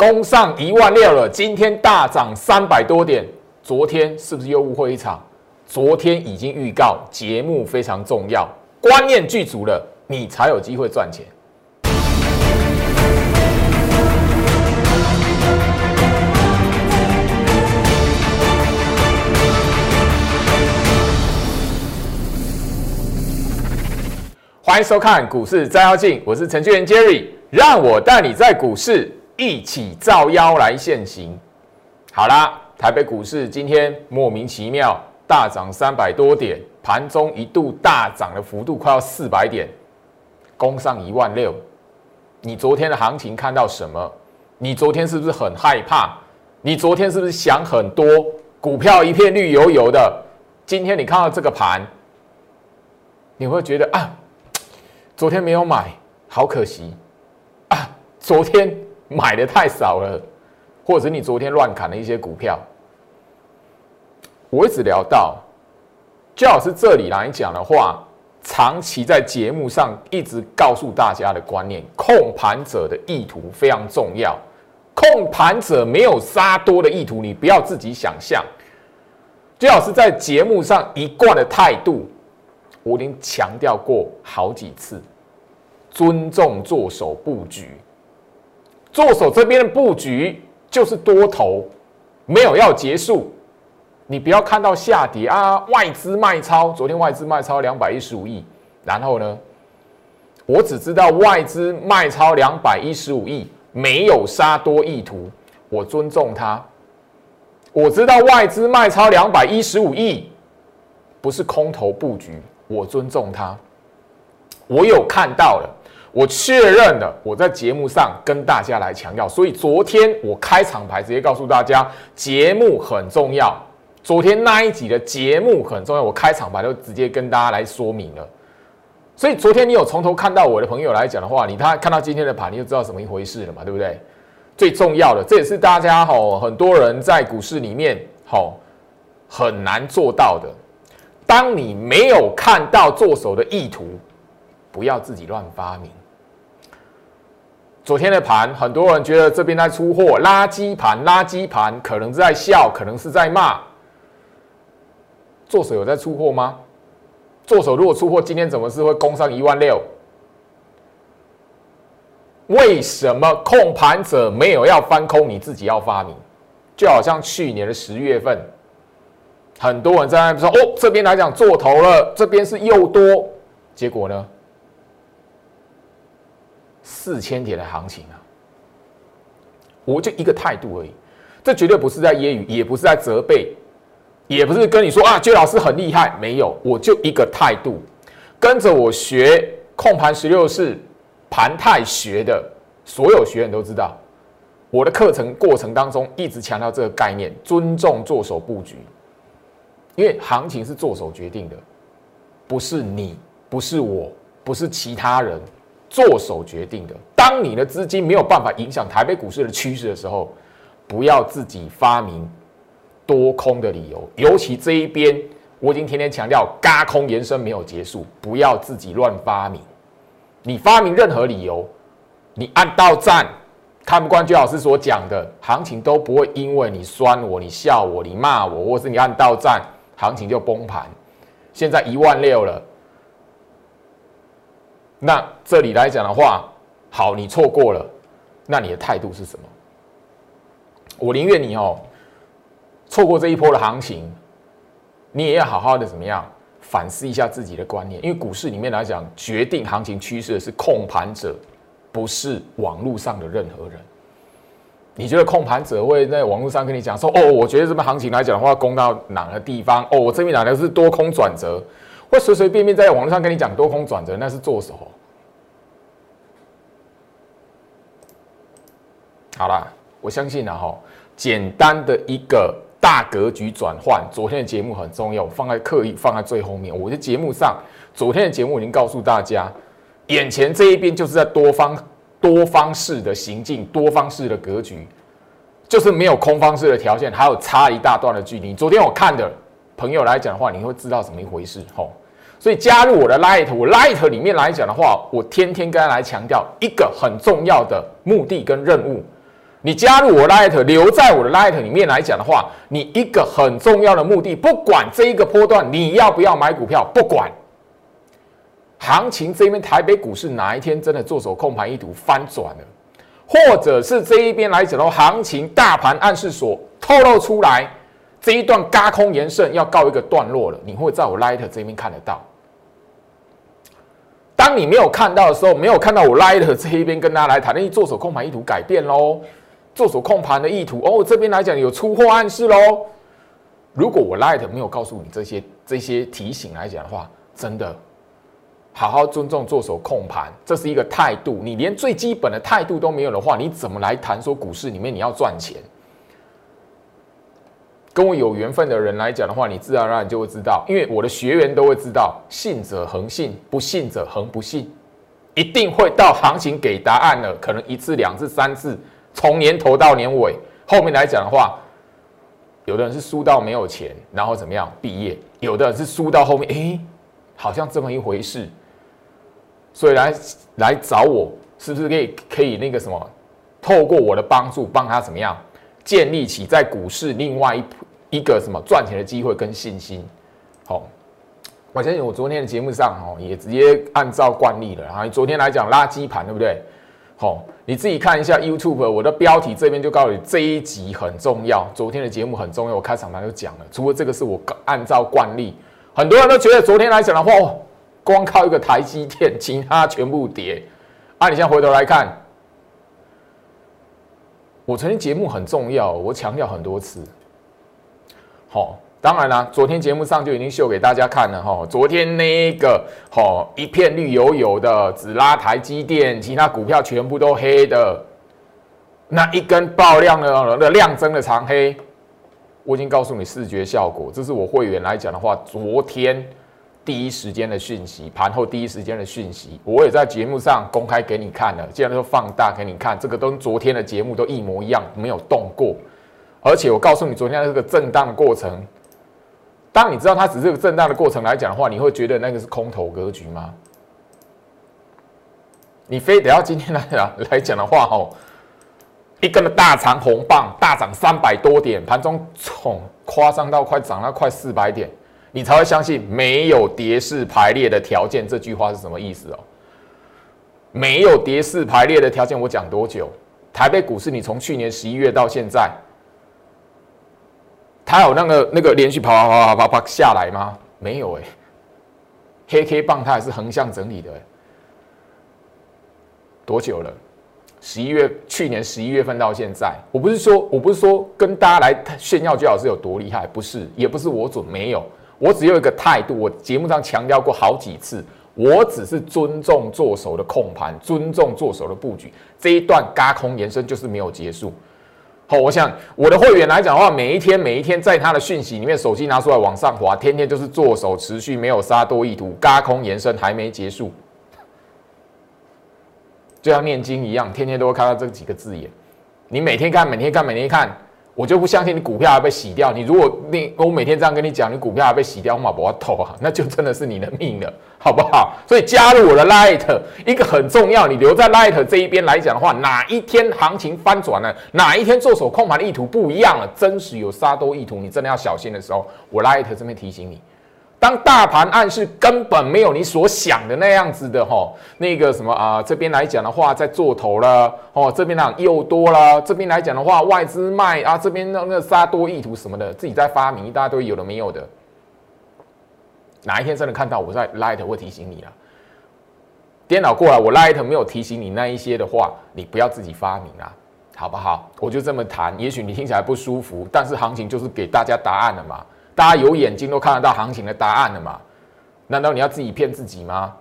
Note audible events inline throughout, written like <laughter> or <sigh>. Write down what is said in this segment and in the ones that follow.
攻上一万六了，今天大涨三百多点。昨天是不是又误会一场？昨天已经预告节目非常重要，观念具足了，你才有机会赚钱。欢迎收看股市照妖镜，我是程序员 Jerry，让我带你在股市一起照妖来现行。好啦，台北股市今天莫名其妙大涨三百多点，盘中一度大涨的幅度快要四百点，攻上一万六。你昨天的行情看到什么？你昨天是不是很害怕？你昨天是不是想很多？股票一片绿油油的，今天你看到这个盘，你会觉得啊？昨天没有买，好可惜啊！昨天 <laughs> 买的太少了，或者你昨天乱砍了一些股票。我一直聊到，就好是这里来讲的话，长期在节目上一直告诉大家的观念，控盘者的意图非常重要。控盘者没有杀多的意图，你不要自己想象。就好是在节目上一贯的态度。我已经强调过好几次，尊重做手布局。做手这边的布局就是多头，没有要结束。你不要看到下跌啊，外资卖超，昨天外资卖超两百一十五亿，然后呢，我只知道外资卖超两百一十五亿，没有杀多意图，我尊重他。我知道外资卖超两百一十五亿，不是空头布局。我尊重他，我有看到了，我确认了，我在节目上跟大家来强调，所以昨天我开场牌直接告诉大家，节目很重要。昨天那一集的节目很重要，我开场牌就直接跟大家来说明了。所以昨天你有从头看到我的朋友来讲的话，你他看到今天的盘，你就知道什么一回事了嘛，对不对？最重要的，这也是大家吼很多人在股市里面吼很难做到的。当你没有看到做手的意图，不要自己乱发明。昨天的盘，很多人觉得这边在出货，垃圾盘，垃圾盘，可能是在笑，可能是在骂。做手有在出货吗？做手如果出货，今天怎么是会攻上一万六？为什么控盘者没有要翻空，你自己要发明？就好像去年的十月份。很多人在那说哦，这边来讲做头了，这边是又多，结果呢，四千点的行情啊，我就一个态度而已，这绝对不是在揶揄，也不是在责备，也不是跟你说啊，薛老师很厉害，没有，我就一个态度，跟着我学控盘十六式盘态学的所有学员都知道，我的课程过程当中一直强调这个概念，尊重做手布局。因为行情是做手决定的，不是你，不是我，不是其他人，做手决定的。当你的资金没有办法影响台北股市的趋势的时候，不要自己发明多空的理由。尤其这一边，我已经天天强调，嘎空延伸没有结束，不要自己乱发明。你发明任何理由，你按到站，看不惯最老师所讲的行情都不会因为你酸我、你笑我、你骂我，或是你按到站。行情就崩盘，现在一万六了。那这里来讲的话，好，你错过了，那你的态度是什么？我宁愿你哦，错过这一波的行情，你也要好好的怎么样反思一下自己的观念，因为股市里面来讲，决定行情趋势的是控盘者，不是网络上的任何人。你觉得控盘者会在网络上跟你讲说：“哦，我觉得这边行情来讲的话，攻到哪个地方？哦，我这边哪的是多空转折？会随随便便在网络上跟你讲多空转折，那是做手。”好了，我相信了哈，简单的一个大格局转换。昨天的节目很重要，放在刻意放在最后面。我的节目上，昨天的节目已经告诉大家，眼前这一边就是在多方。多方式的行进，多方式的格局，就是没有空方式的条件，还有差一大段的距离。昨天我看的朋友来讲的话，你会知道怎么一回事吼。所以加入我的 Light，我 Light 里面来讲的话，我天天跟他来强调一个很重要的目的跟任务，你加入我 Light，留在我的 Light 里面来讲的话，你一个很重要的目的，不管这一个波段你要不要买股票，不管行情这边台北股市哪一天真的做手控盘意图翻转了，或者是这一边来讲的话，行情大盘暗示所透露出来这一段嘎空延伸要告一个段落了，你会在我 Light 这边看得到。当你没有看到的时候，没有看到我 Light 这一边跟大家来谈，那做手控盘意图改变喽。做手控盘的意图哦，这边来讲有出货暗示喽。如果我 Light 没有告诉你这些这些提醒来讲的话，真的好好尊重做手控盘，这是一个态度。你连最基本的态度都没有的话，你怎么来谈说股市里面你要赚钱？跟我有缘分的人来讲的话，你自然而然就会知道，因为我的学员都会知道，信者恒信，不信者恒不信，一定会到行情给答案了，可能一次、两次、三次。从年头到年尾，后面来讲的话，有的人是输到没有钱，然后怎么样毕业；有的人是输到后面，哎，好像这么一回事。所以来来找我，是不是可以可以那个什么，透过我的帮助，帮他怎么样建立起在股市另外一一个什么赚钱的机会跟信心？好，我相信我昨天的节目上哦，也直接按照惯例了。然后昨天来讲垃圾盘，对不对？好，你自己看一下 YouTube，我的标题这边就告诉你这一集很重要，昨天的节目很重要，我开场白就讲了。除了这个是我按照惯例，很多人都觉得昨天来讲的话，光靠一个台积电，其他全部跌。啊，你现在回头来看，我曾经节目很重要，我强调很多次。好。当然啦，昨天节目上就已经秀给大家看了哈。昨天那个好一片绿油油的，只拉台积电，其他股票全部都黑的，那一根爆量的的量增的长黑，我已经告诉你视觉效果。这是我会员来讲的话，昨天第一时间的讯息，盘后第一时间的讯息，我也在节目上公开给你看了，既然说放大给你看，这个跟昨天的节目都一模一样，没有动过。而且我告诉你，昨天这个震荡的过程。当你知道它只是个震荡的过程来讲的话，你会觉得那个是空头格局吗？你非得要今天来讲来讲的话，哦，一根的大长红棒大涨三百多点，盘中冲夸张到快涨了快四百点，你才会相信没有跌势排列的条件。这句话是什么意思哦？没有跌势排列的条件，我讲多久？台北股市，你从去年十一月到现在。它有那个那个连续跑跑跑跑跑下来吗？没有哎，黑 K 棒它还是横向整理的。多久了？十一月，去年十一月份到现在，我不是说我不是说跟大家来炫耀最好是有多厉害，不是，也不是我准没有，我只有一个态度，我节目上强调过好几次，我只是尊重做手的控盘，尊重做手的布局，这一段嘎空延伸就是没有结束。好，我想我的会员来讲的话，每一天每一天在他的讯息里面，手机拿出来往上滑，天天就是做手持续没有杀多意图，嘎空延伸还没结束，就像念经一样，天天都会看到这几个字眼。你每天看，每天看，每天看。我就不相信你股票还被洗掉。你如果你我每天这样跟你讲，你股票还被洗掉，我马不要投啊，那就真的是你的命了，好不好？所以加入我的 Light，一个很重要，你留在 Light 这一边来讲的话，哪一天行情翻转了，哪一天做手控盘的意图不一样了，真实有杀多意图，你真的要小心的时候，我 Light 这边提醒你。当大盘暗示根本没有你所想的那样子的哈，那个什么啊，这边来讲的话在做头了哦，这边呢又多了，这边来讲的话外资卖啊，这边那那杀多意图什么的，自己在发明一大堆有的没有的，哪一天真的看到我在 Light 会提醒你啊？颠倒过来，我 Light 没有提醒你那一些的话，你不要自己发明啊，好不好？我就这么谈，也许你听起来不舒服，但是行情就是给大家答案了嘛。大家有眼睛都看得到行情的答案了嘛？难道你要自己骗自己吗？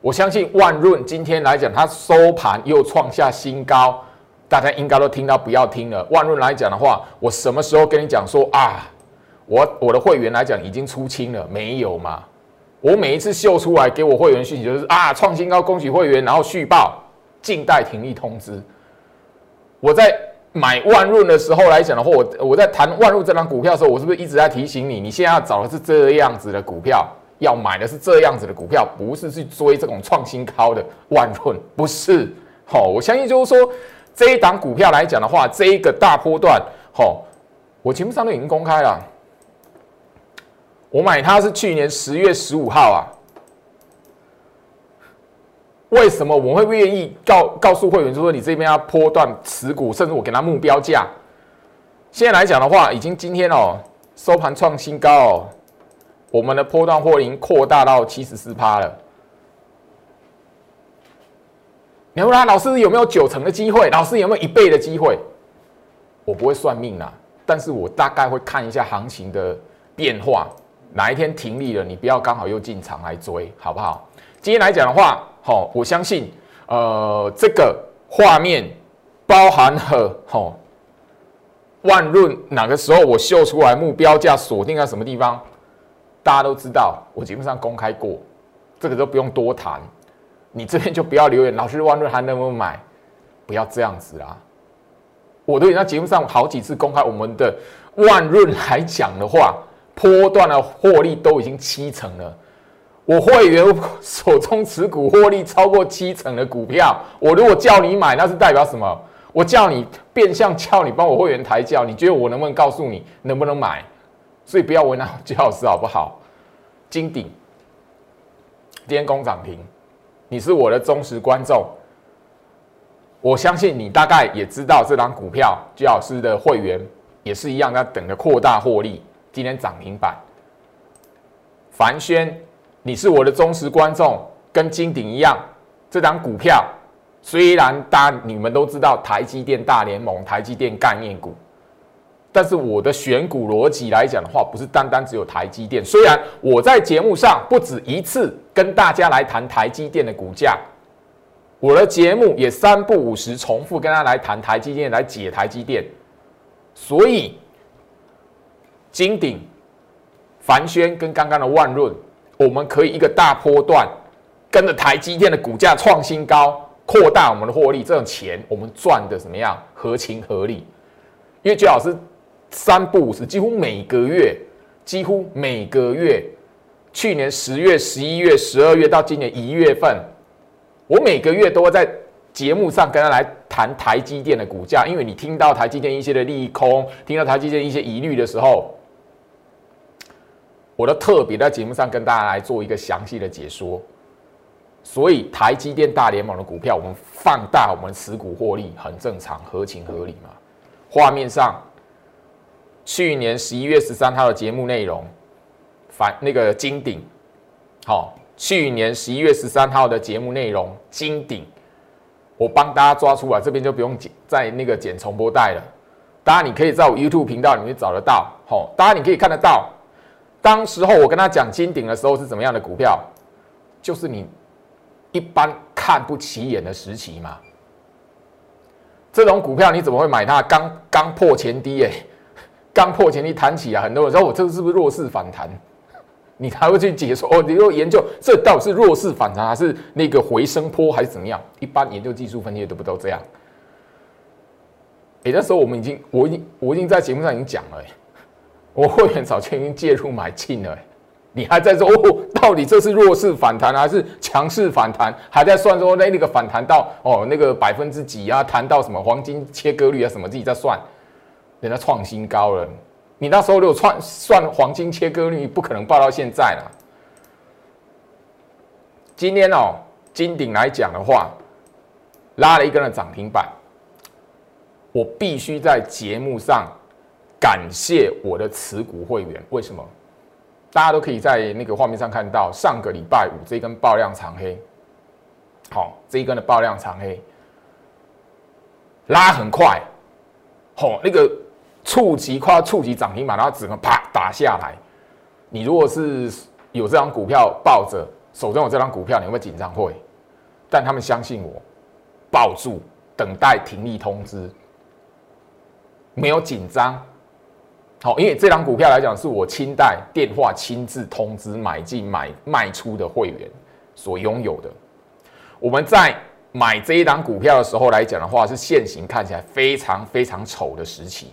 我相信万润今天来讲，它收盘又创下新高，大家应该都听到不要听了。万润来讲的话，我什么时候跟你讲说啊？我我的会员来讲已经出清了，没有嘛？我每一次秀出来给我会员讯息就是啊，创新高，恭喜会员，然后续报，静待停利通知。我在。买万润的时候来讲的话，我我在谈万润这张股票的时候，我是不是一直在提醒你，你现在要找的是这样子的股票，要买的是这样子的股票，不是去追这种创新高的万润，不是，好，我相信就是说这一档股票来讲的话，这一个大波段，好，我节目上都已经公开了。我买它是去年十月十五号啊。为什么我会不愿意告告诉会员，就说你这边要波段持股，甚至我给他目标价。现在来讲的话，已经今天哦收盘创新高哦，我们的波段获利扩大到七十四趴了。你问他老师有没有九成的机会？老师有没有一倍的机会？我不会算命啊，但是我大概会看一下行情的变化，哪一天停利了，你不要刚好又进场来追，好不好？今天来讲的话。好，我相信，呃，这个画面包含了好万润哪个时候我秀出来目标价锁定在什么地方，大家都知道，我基本上公开过，这个都不用多谈。你这边就不要留言，老师万润还能不能买？不要这样子啦。我都已经在节目上好几次公开我们的万润来讲的话，波段的获利都已经七成了。我会员手中持股获利超过七成的股票，我如果叫你买，那是代表什么？我叫你变相叫你帮我会员抬轿，你觉得我能不能告诉你能不能买？所以不要为难姜老师好不好？金鼎今天攻涨停，你是我的忠实观众，我相信你大概也知道这张股票，姜老师的会员也是一样，在等着扩大获利。今天涨停板，凡轩。你是我的忠实观众，跟金鼎一样，这张股票虽然大家你们都知道台积电大联盟、台积电概念股，但是我的选股逻辑来讲的话，不是单单只有台积电。虽然我在节目上不止一次跟大家来谈台积电的股价，我的节目也三不五时重复跟他来谈台积电，来解台积电。所以金鼎、凡轩跟刚刚的万润。我们可以一个大波段，跟着台积电的股价创新高，扩大我们的获利，这种钱我们赚的怎么样？合情合理。因为最老师三不五十，几乎每个月，几乎每个月，去年十月、十一月、十二月到今年一月份，我每个月都会在节目上跟他来谈台积电的股价，因为你听到台积电一些的利空，听到台积电一些疑虑的时候。我都特别在节目上跟大家来做一个详细的解说，所以台积电大联盟的股票，我们放大我们持股获利很正常，合情合理嘛。画面上，去年十一月十三号的节目内容，反那个金鼎，好，去年十一月十三号的节目内容金鼎，我帮大家抓出来，这边就不用剪，在那个剪重播带了。当然，你可以在我 YouTube 频道里面找得到，好，当然你可以看得到。当时候我跟他讲金鼎的时候是怎么样的股票，就是你一般看不起眼的时期嘛。这种股票你怎么会买它？刚刚破前低哎，<laughs> 刚破前低弹起啊，很多人说我这个是不是弱势反弹？你才会去解说哦，你又研究这到底是弱势反弹还是那个回升坡还是怎么样？一般研究技术分析都不都这样。哎，那时候我们已经，我已经，我已经在节目上已经讲了哎。我会员早就已经介入买进了，你还在说哦？到底这是弱势反弹还是强势反弹？还在算说那那个反弹到哦那个百分之几啊？谈到什么黄金切割率啊？什么自己在算？人家创新高了，你那时候如果算算黄金切割率，不可能报到现在了。今天哦，金鼎来讲的话，拉了一根的涨停板，我必须在节目上。感谢我的持股会员，为什么？大家都可以在那个画面上看到，上个礼拜五这一根爆量长黑，好，这一根的爆量长黑拉很快，好，那个触及快要触及涨停板，然后整个啪打下来。你如果是有这张股票抱着，手中有这张股票，你会不会紧张？会，但他们相信我，抱住，等待停利通知，没有紧张。好，因为这张股票来讲，是我亲代电话亲自通知买进、买卖出的会员所拥有的。我们在买这一档股票的时候来讲的话，是现行看起来非常非常丑的时期。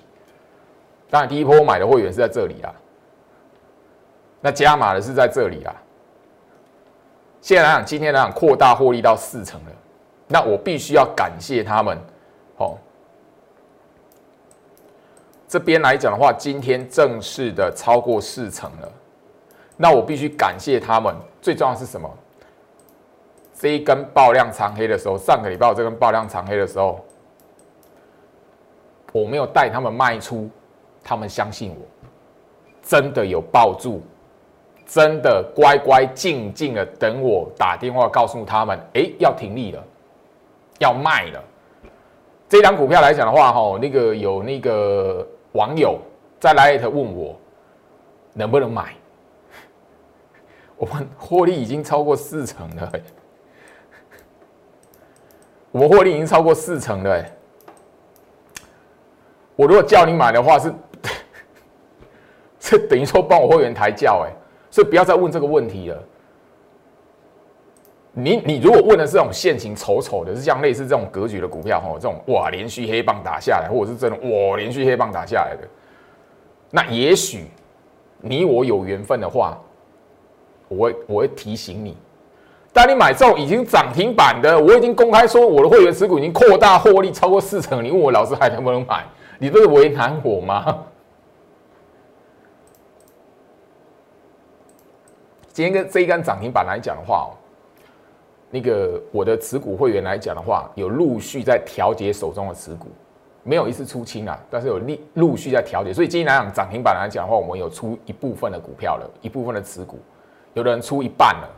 当然，第一波买的会员是在这里啦，那加码的是在这里啦。现在来讲，今天来讲扩大获利到四成了，那我必须要感谢他们，哦。这边来讲的话，今天正式的超过四成了，那我必须感谢他们。最重要的是什么？这一根爆量长黑的时候，上个礼拜这根爆量长黑的时候，我没有带他们卖出，他们相信我，真的有抱住，真的乖乖静静的等我打电话告诉他们，哎，要停利了，要卖了。这张股票来讲的话，哈，那个有那个。网友在来特问我能不能买，<laughs> 我们获利已经超过四成了，我们获利已经超过四成了。我如果叫你买的话，是 <laughs> 是等于说帮我会员抬轿，哎，所以不要再问这个问题了。你你如果问的是这种现情丑丑的，是像类似这种格局的股票哈，这种哇连续黑棒打下来，或者是这种哇连续黑棒打下来的，那也许你我有缘分的话，我会我会提醒你。当你买这种已经涨停板的，我已经公开说我的会员持股已经扩大获利超过四成，你问我老师还能不能买？你这是为难我吗？今天跟这一根涨停板来讲的话哦。那个我的持股会员来讲的话，有陆续在调节手中的持股，没有一次出清啊，但是有陆陆续在调节。所以今天来讲涨停板来讲的话，我们有出一部分的股票了，一部分的持股，有的人出一半了。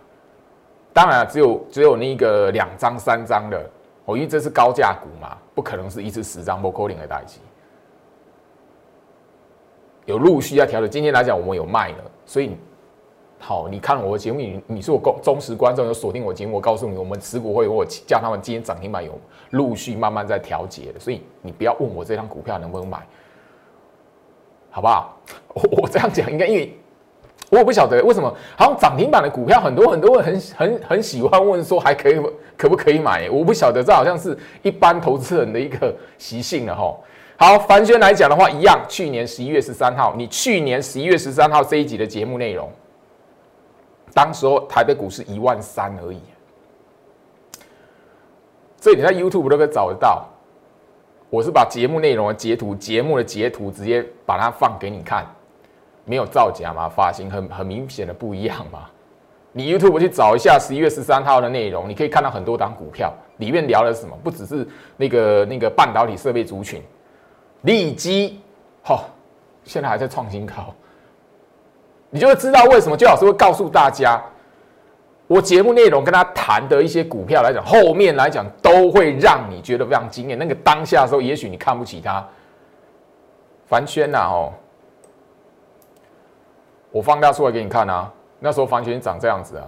当然只有只有那个两张三张的，哦，因为这是高价股嘛，不可能是一次十张不扣零的代金。有陆续在调节。今天来讲，我们有卖了，所以。好，你看我的节目，你你是我忠忠实观众，有锁定我节目。我告诉你，我们持股会我叫他们今天涨停板有陆续慢慢在调节的，所以你不要问我这张股票能不能买，好不好？我 <laughs> 我这样讲应该，因为我也不晓得为什么，好像涨停板的股票很多很多人很很很喜欢问说还可以可不可以买？我不晓得，这好像是一般投资人的一个 <laughs> 习性了哈。好，凡轩来讲的话，一样，去年十一月十三号，你去年十一月十三号这一集的节目内容。当时候台北股市一万三而已，这你在 YouTube 都可以找得到。我是把节目内容的截图、节目的截图直接把它放给你看，没有造假嘛？发型很很明显的不一样嘛？你 YouTube 去找一下十一月十三号的内容，你可以看到很多档股票，里面聊的是什么？不只是那个那个半导体设备族群，利基，好，现在还在创新高。你就会知道为什么，就老师会告诉大家，我节目内容跟他谈的一些股票来讲，后面来讲都会让你觉得非常惊艳。那个当下的时候，也许你看不起他，凡轩呐，哦，我放大出来给你看啊，那时候凡轩长这样子啊，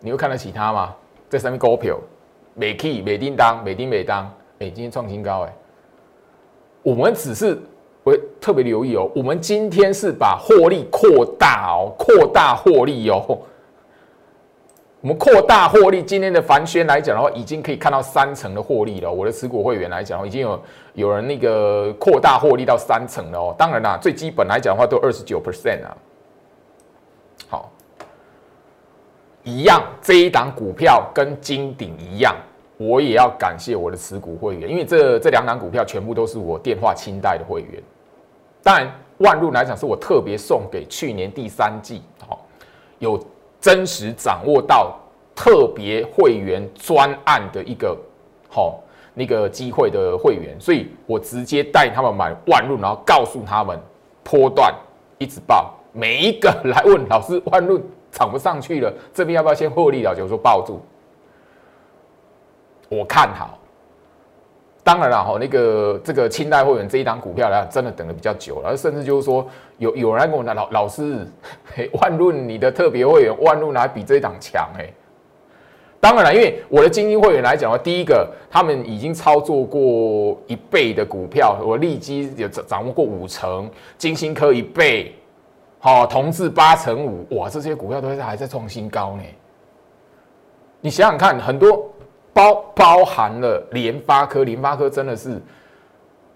你会看得起他吗？在上面高票，美 key 美叮当美叮美当，哎，今天创新高哎，我们只是。我特别留意哦，我们今天是把获利扩大哦，扩大获利哦。<laughs> 我们扩大获利，今天的凡轩来讲的话，已经可以看到三成的获利了。我的持股会员来讲，已经有有人那个扩大获利到三成了哦。当然啦，最基本来讲的话，都二十九 percent 啊。好，一样，这一档股票跟金鼎一样。我也要感谢我的持股会员，因为这这两档股票全部都是我电话清代的会员。当然，万路来讲是我特别送给去年第三季，好有真实掌握到特别会员专案的一个好那个机会的会员，所以我直接带他们买万路，然后告诉他们波段一直报，每一个来问老师万路涨不上去了，这边要不要先获利了？就说抱住。我看好，当然了哈，那个这个清代会员这一档股票呢，真的等的比较久了，甚至就是说有有人跟我讲老老师，<laughs> 万润你的特别会员万润还比这一档强哎。当然了，因为我的精英会员来讲的话，第一个他们已经操作过一倍的股票，我立即有掌掌握过五成，金星科一倍，好，同志八成五，哇，这些股票都是还在创新高呢。你想想看，很多。包包含了联发科，联发科真的是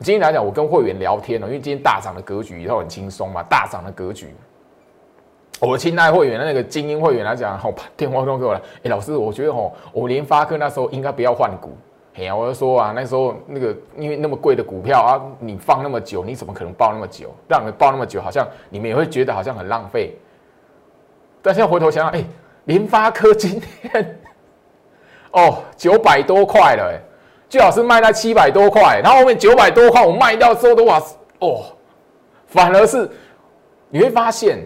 今天来讲，我跟会员聊天了，因为今天大涨的格局，然后很轻松嘛，大涨的格局，我亲爱会员的那个精英会员来讲，好电话都给我了。哎，老师，我觉得吼，我联发科那时候应该不要换股。哎呀，我就说啊，那时候那个因为那么贵的股票啊，你放那么久，你怎么可能抱那么久？让你抱那么久，好像你们也会觉得好像很浪费。但现在回头想想，哎，联发科今天哦九百多块了，最好是卖在七百多块，然后后面九百多块我卖掉之后的话，哦，反而是你会发现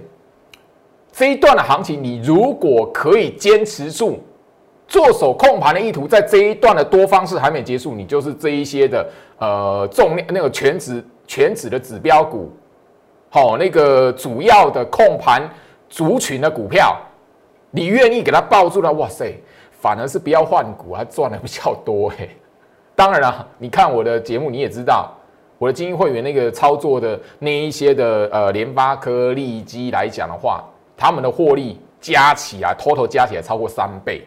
这一段的行情，你如果可以坚持住。做手控盘的意图，在这一段的多方式还没结束，你就是这一些的呃重量那个全指全指的指标股，好那个主要的控盘族群的股票，你愿意给它抱住了，哇塞，反而是不要换股，还赚的比较多哎。<laughs> 当然了，你看我的节目你也知道，我的精英会员那个操作的那一些的呃联发科、利基来讲的话，他们的获利加起来，total 加起来超过三倍。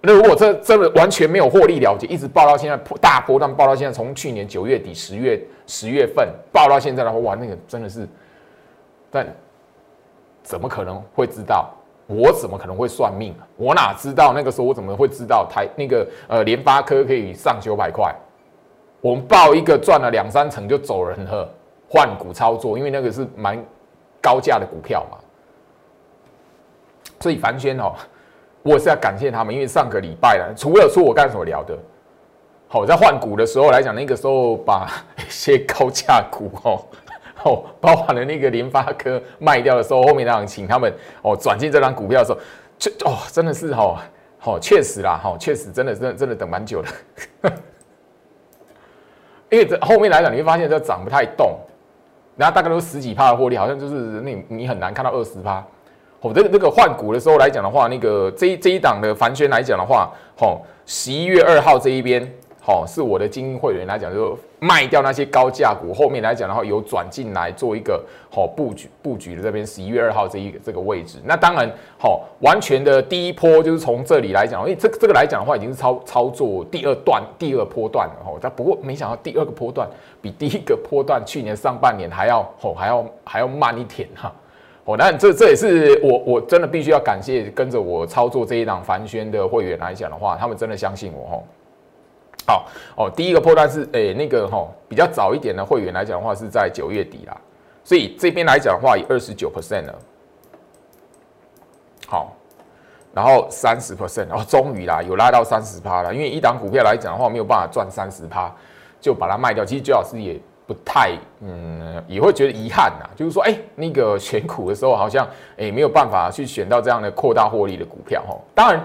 那如果这真的完全没有获利了结，一直报到现在大波段报到现在，从去年九月底十月十月份报到现在的话，哇，那个真的是，但怎么可能会知道？我怎么可能会算命？我哪知道那个时候我怎么会知道台那个呃联发科可以上九百块？我们报一个赚了两三成就走人了，换股操作，因为那个是蛮高价的股票嘛，所以凡轩哦。我是要感谢他们，因为上个礼拜了，除了说我干什么聊的，好在换股的时候来讲，那个时候把 <laughs> 一些高价股哦，<laughs> 哦，包含了那个联发科卖掉的时候，后面那样请他们哦转进这张股票的时候，这哦真的是哈，好确实啦，哈确实真的真的真的等蛮久的，<laughs> 因为这后面来讲你会发现这涨不太动，然后大概都十几趴的获利，好像就是你你很难看到二十趴。哦，这个这个换股的时候来讲的话，那个这一这一档的凡轩来讲的话，吼，十一月二号这一边，吼，是我的精英会员来讲，就卖掉那些高价股，后面来讲的话，有转进来做一个好布局布局的这边十一月二号这一个这个位置。那当然，好，完全的第一波就是从这里来讲，因为这这个来讲的话，已经是操操作第二段第二波段了，吼。但不过没想到第二个波段比第一个波段去年上半年还要吼还要还要慢一点哈。哦，那这这也是我我真的必须要感谢跟着我操作这一档凡轩的会员来讲的话，他们真的相信我哈。好哦，第一个破段是诶那个哈比较早一点的会员来讲的话是在九月底啦，所以这边来讲的话以二十九 percent 了。好，然后三十 percent，然后终于啦有拉到三十趴了，因为一档股票来讲的话没有办法赚三十趴，就把它卖掉。其实最老师也。不太，嗯，也会觉得遗憾呐。就是说，哎，那个选股的时候，好像哎没有办法去选到这样的扩大获利的股票哈。当然，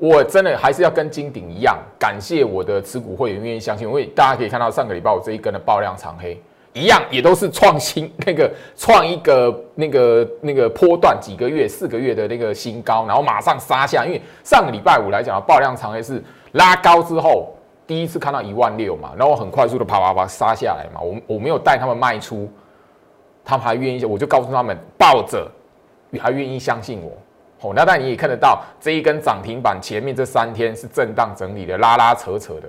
我真的还是要跟金鼎一样，感谢我的持股会员愿意相信。因为大家可以看到上个礼拜我这一根的爆量长黑，一样也都是创新那个创一个那个那个波段几个月四个月的那个新高，然后马上杀下。因为上个礼拜五来讲，爆量长黑是拉高之后。第一次看到一万六嘛，然后很快速的啪啪啪杀下来嘛，我我没有带他们卖出，他们还愿意，我就告诉他们抱着，还愿意相信我。哦，那但你也看得到这一根涨停板前面这三天是震荡整理的，拉拉扯扯的，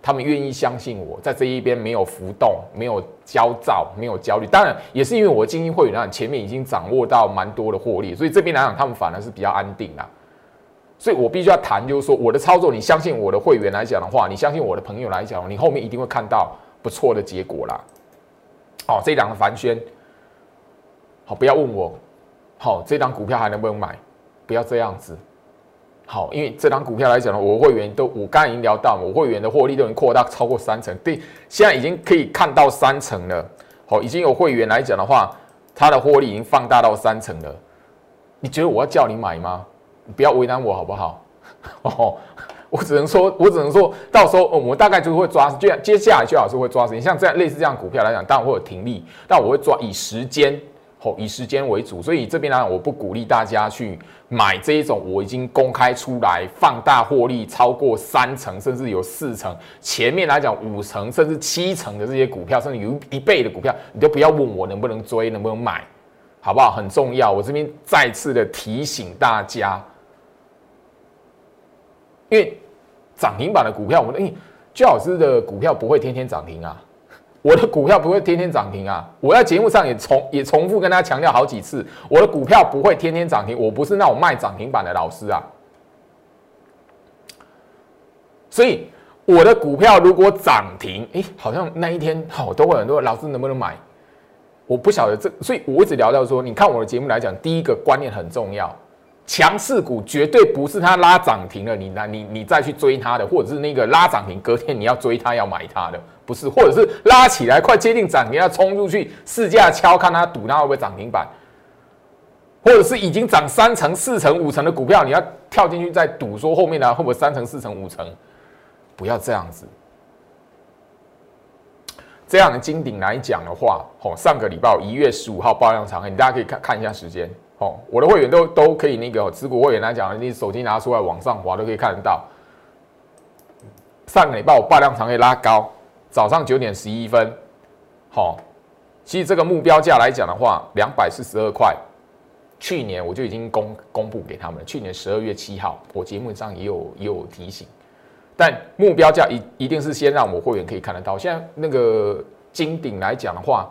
他们愿意相信我在这一边没有浮动，没有焦躁，没有焦虑。当然也是因为我精英会员来讲，前面已经掌握到蛮多的获利，所以这边来讲他们反而是比较安定啦。所以我必须要谈，就是说我的操作，你相信我的会员来讲的话，你相信我的朋友来讲，你后面一定会看到不错的结果啦。好，这档的凡轩，好，不要问我，好，这档股票还能不能买？不要这样子。好，因为这档股票来讲呢，我会员都我刚才已经聊到，我会员的获利都已经扩大超过三成，对，现在已经可以看到三成了。好，已经有会员来讲的话，他的获利已经放大到三成了。你觉得我要叫你买吗？你不要为难我好不好？<laughs> 哦，我只能说，我只能说到时候我们大概就会抓，就接下来就好是会抓时间，像这样类似这样股票来讲，当然会有停利，但我会抓以时间，哦，以时间为主，所以这边呢，我不鼓励大家去买这一种我已经公开出来放大获利超过三成，甚至有四成，前面来讲五成甚至七成的这些股票，甚至有一倍的股票，你就不要问我能不能追，能不能买，好不好？很重要，我这边再次的提醒大家。因为涨停板的股票，我们因为最老师的股票不会天天涨停啊，我的股票不会天天涨停啊！我在节目上也重也重复跟大家强调好几次，我的股票不会天天涨停，我不是那种卖涨停板的老师啊。所以我的股票如果涨停，哎，好像那一天好都会很多老师能不能买？我不晓得这，所以我一直聊到说，你看我的节目来讲，第一个观念很重要，强势股绝对不是它拉涨停了，你那你你再去追它的，或者是那个拉涨停隔天你要追它要买它的。不是，或者是拉起来快接近涨停要冲出去试价敲，看它赌它会不会涨停板，或者是已经涨三成、四成、五成的股票，你要跳进去再赌说后面的会不会三成、四成、五成，不要这样子。这样的金顶来讲的话，哦，上个礼拜一月十五号爆量长黑，你大家可以看看一下时间，哦，我的会员都都可以那个持股会员来讲，你手机拿出来往上滑都可以看得到。上个礼拜我爆量长黑拉高。早上九点十一分，好，其实这个目标价来讲的话，两百四十二块。去年我就已经公公布给他们了。去年十二月七号，我节目上也有也有提醒。但目标价一一定是先让我会员可以看得到。现在那个金顶来讲的话，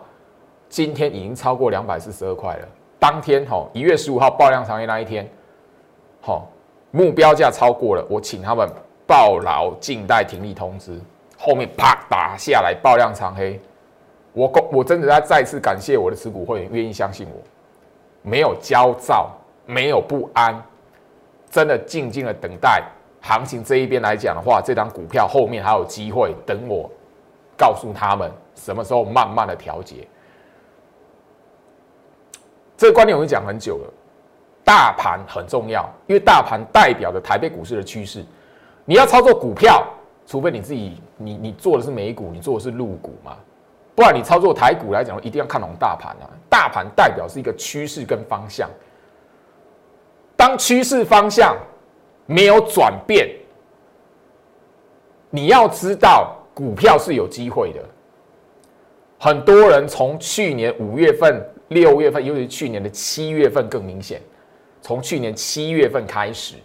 今天已经超过两百四十二块了。当天哈，一月十五号爆量长黑那一天，好，目标价超过了，我请他们报劳静待停利通知。后面啪打下来，爆量长黑，我公我真的要再次感谢我的持股会员愿意相信我，没有焦躁，没有不安，真的静静的等待行情这一边来讲的话，这张股票后面还有机会等我告诉他们什么时候慢慢的调节。这个观念我已经讲很久了，大盘很重要，因为大盘代表着台北股市的趋势，你要操作股票。除非你自己，你你做的是美股，你做的是陆股嘛，不然你操作台股来讲，一定要看懂大盘啊。大盘代表是一个趋势跟方向，当趋势方向没有转变，你要知道股票是有机会的。很多人从去年五月份、六月份，尤其去年的七月份更明显，从去年七月份开始，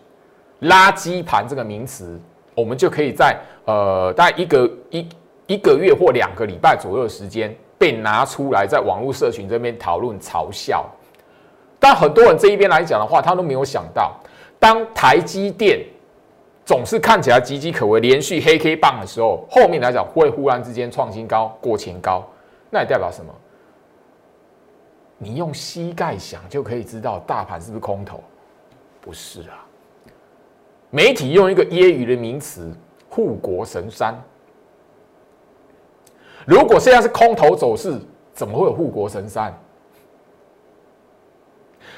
垃圾盘这个名词。我们就可以在呃大概一个一一个月或两个礼拜左右的时间被拿出来，在网络社群这边讨论嘲笑。但很多人这一边来讲的话，他都没有想到，当台积电总是看起来岌岌可危，连续黑 K 棒的时候，后面来讲会忽然之间创新高、过前高，那也代表什么？你用膝盖想就可以知道大盘是不是空头？不是啊。媒体用一个揶揄的名词“护国神山”。如果现在是空头走势，怎么会有护国神山？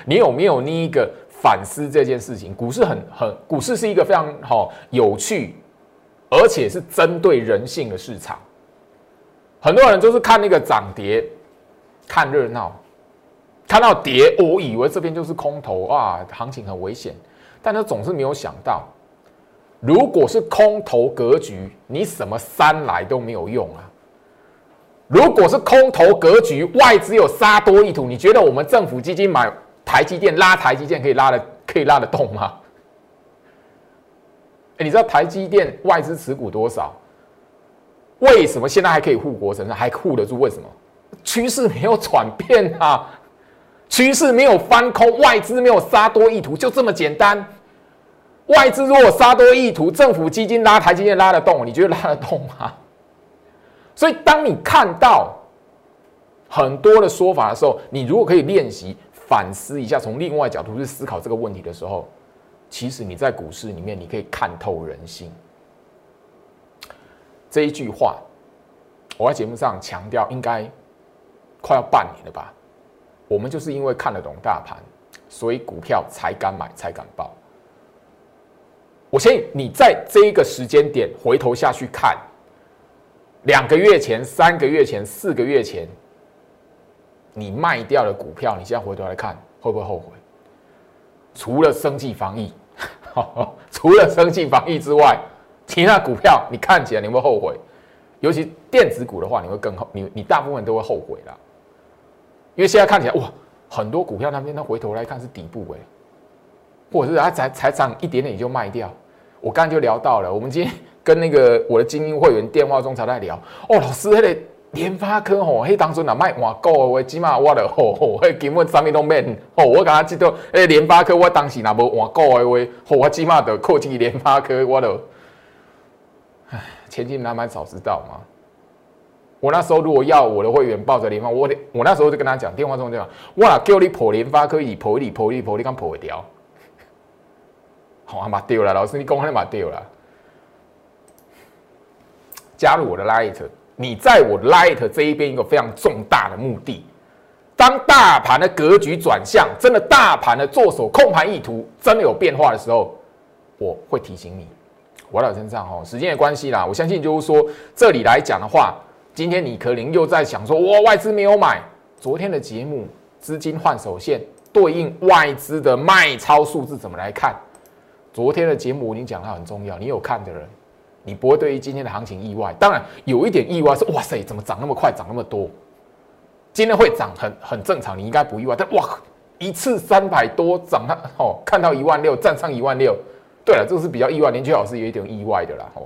你有没有那一个反思这件事情？股市很很，股市是一个非常好有趣，而且是针对人性的市场。很多人就是看那个涨跌，看热闹，看到跌，我以为这边就是空头啊，行情很危险。但他总是没有想到，如果是空头格局，你什么三来都没有用啊！如果是空头格局，外资有杀多意图，你觉得我们政府基金买台积电拉台积电可以拉的可以拉得动吗？哎，你知道台积电外资持股多少？为什么现在还可以护国神山，还护得住？为什么？趋势没有转变啊！趋势没有翻空，外资没有杀多意图，就这么简单。外资如果杀多意图，政府基金拉台积电拉得动，你觉得拉得动吗？<laughs> 所以，当你看到很多的说法的时候，你如果可以练习反思一下，从另外角度去思考这个问题的时候，其实你在股市里面，你可以看透人心。这一句话，我在节目上强调，应该快要半年了吧。我们就是因为看得懂大盘，所以股票才敢买，才敢报。我相信你在这一个时间点回头下去看，两个月前、三个月前、四个月前，你卖掉的股票，你现在回头来看，会不会后悔？除了生计防疫，<laughs> 除了生计防疫之外，其他股票你看起来你会后悔？尤其电子股的话，你会更后，你你大部分都会后悔了。因为现在看起来哇，很多股票那边，他回头来看是底部哎，或者是它才才涨一点点就卖掉。我刚才就聊到了，我们今天跟那个我的精英会员电话中才在聊哦，老师，那个联发科吼，迄当阵啊卖换股的话，起码我著吼吼，迄根本啥物拢免吼。我感觉即个诶联发科，我当时若无换股的话，吼我起码著靠近联发科，我著唉，前进难蛮早知道嘛。我那时候如果要我的会员抱着联发，我我那时候就跟他讲，电话中讲，我若叫你破联发科，以破你破你破，你敢破掉？好，嘛丢了，老师你讲你嘛丢了。加入我的 Light。你在我 Light 这一边一个非常重大的目的，当大盘的格局转向，真的大盘的做手控盘意图真的有变化的时候，我会提醒你。我老身上哦，时间的关系啦，我相信就是说这里来讲的话，今天你可能又在想说，哇，外资没有买。昨天的节目资金换手线对应外资的卖超数字怎么来看？昨天的节目我已经讲到很重要，你有看的人。你不会对于今天的行情意外，当然有一点意外是哇塞，怎么涨那么快，涨那么多？今天会涨很很正常，你应该不意外。但哇，一次三百多涨它哦，看到一万六，站上一万六。对了，这个是比较意外，连曲老师有一点意外的啦哦。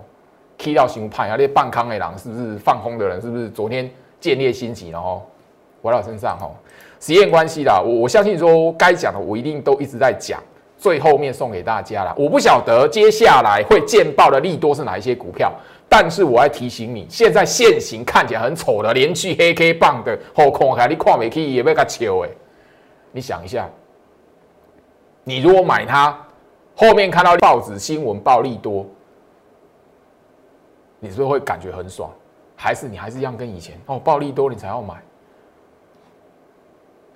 K 到新派啊，那半康的狼是不是放空的人？是不是昨天建立心急了哦？回到身上哦，实验关系啦，我我相信说该讲的我一定都一直在讲。最后面送给大家了，我不晓得接下来会见报的利多是哪一些股票，但是我要提醒你，现在现行看起来很丑的连续黑 K 棒的后空还你看没起也不要求哎，你想一下，你如果买它，后面看到报纸新闻报利多，你是不是会感觉很爽？还是你还是一样跟以前哦，暴利多你才要买？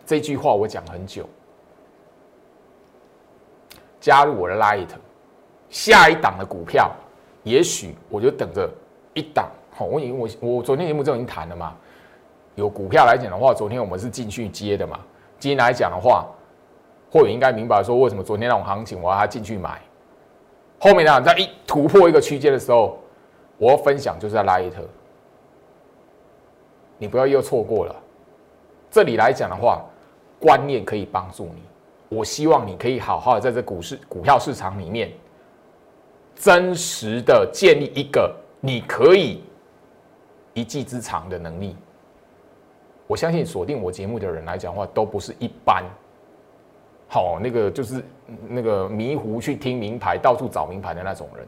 这句话我讲很久。加入我的 Light，下一档的股票，也许我就等着一档。好，我已经我我昨天节目就已经谈了嘛。有股票来讲的话，昨天我们是进去接的嘛。今天来讲的话，或者应该明白说，为什么昨天那种行情我要他进去买。后面呢，在一突破一个区间的时候，我要分享就是在 Light，你不要又错过了。这里来讲的话，观念可以帮助你。我希望你可以好好的在这股市股票市场里面，真实的建立一个你可以一技之长的能力。我相信锁定我节目的人来讲话，都不是一般，好那个就是那个迷糊去听名牌、到处找名牌的那种人。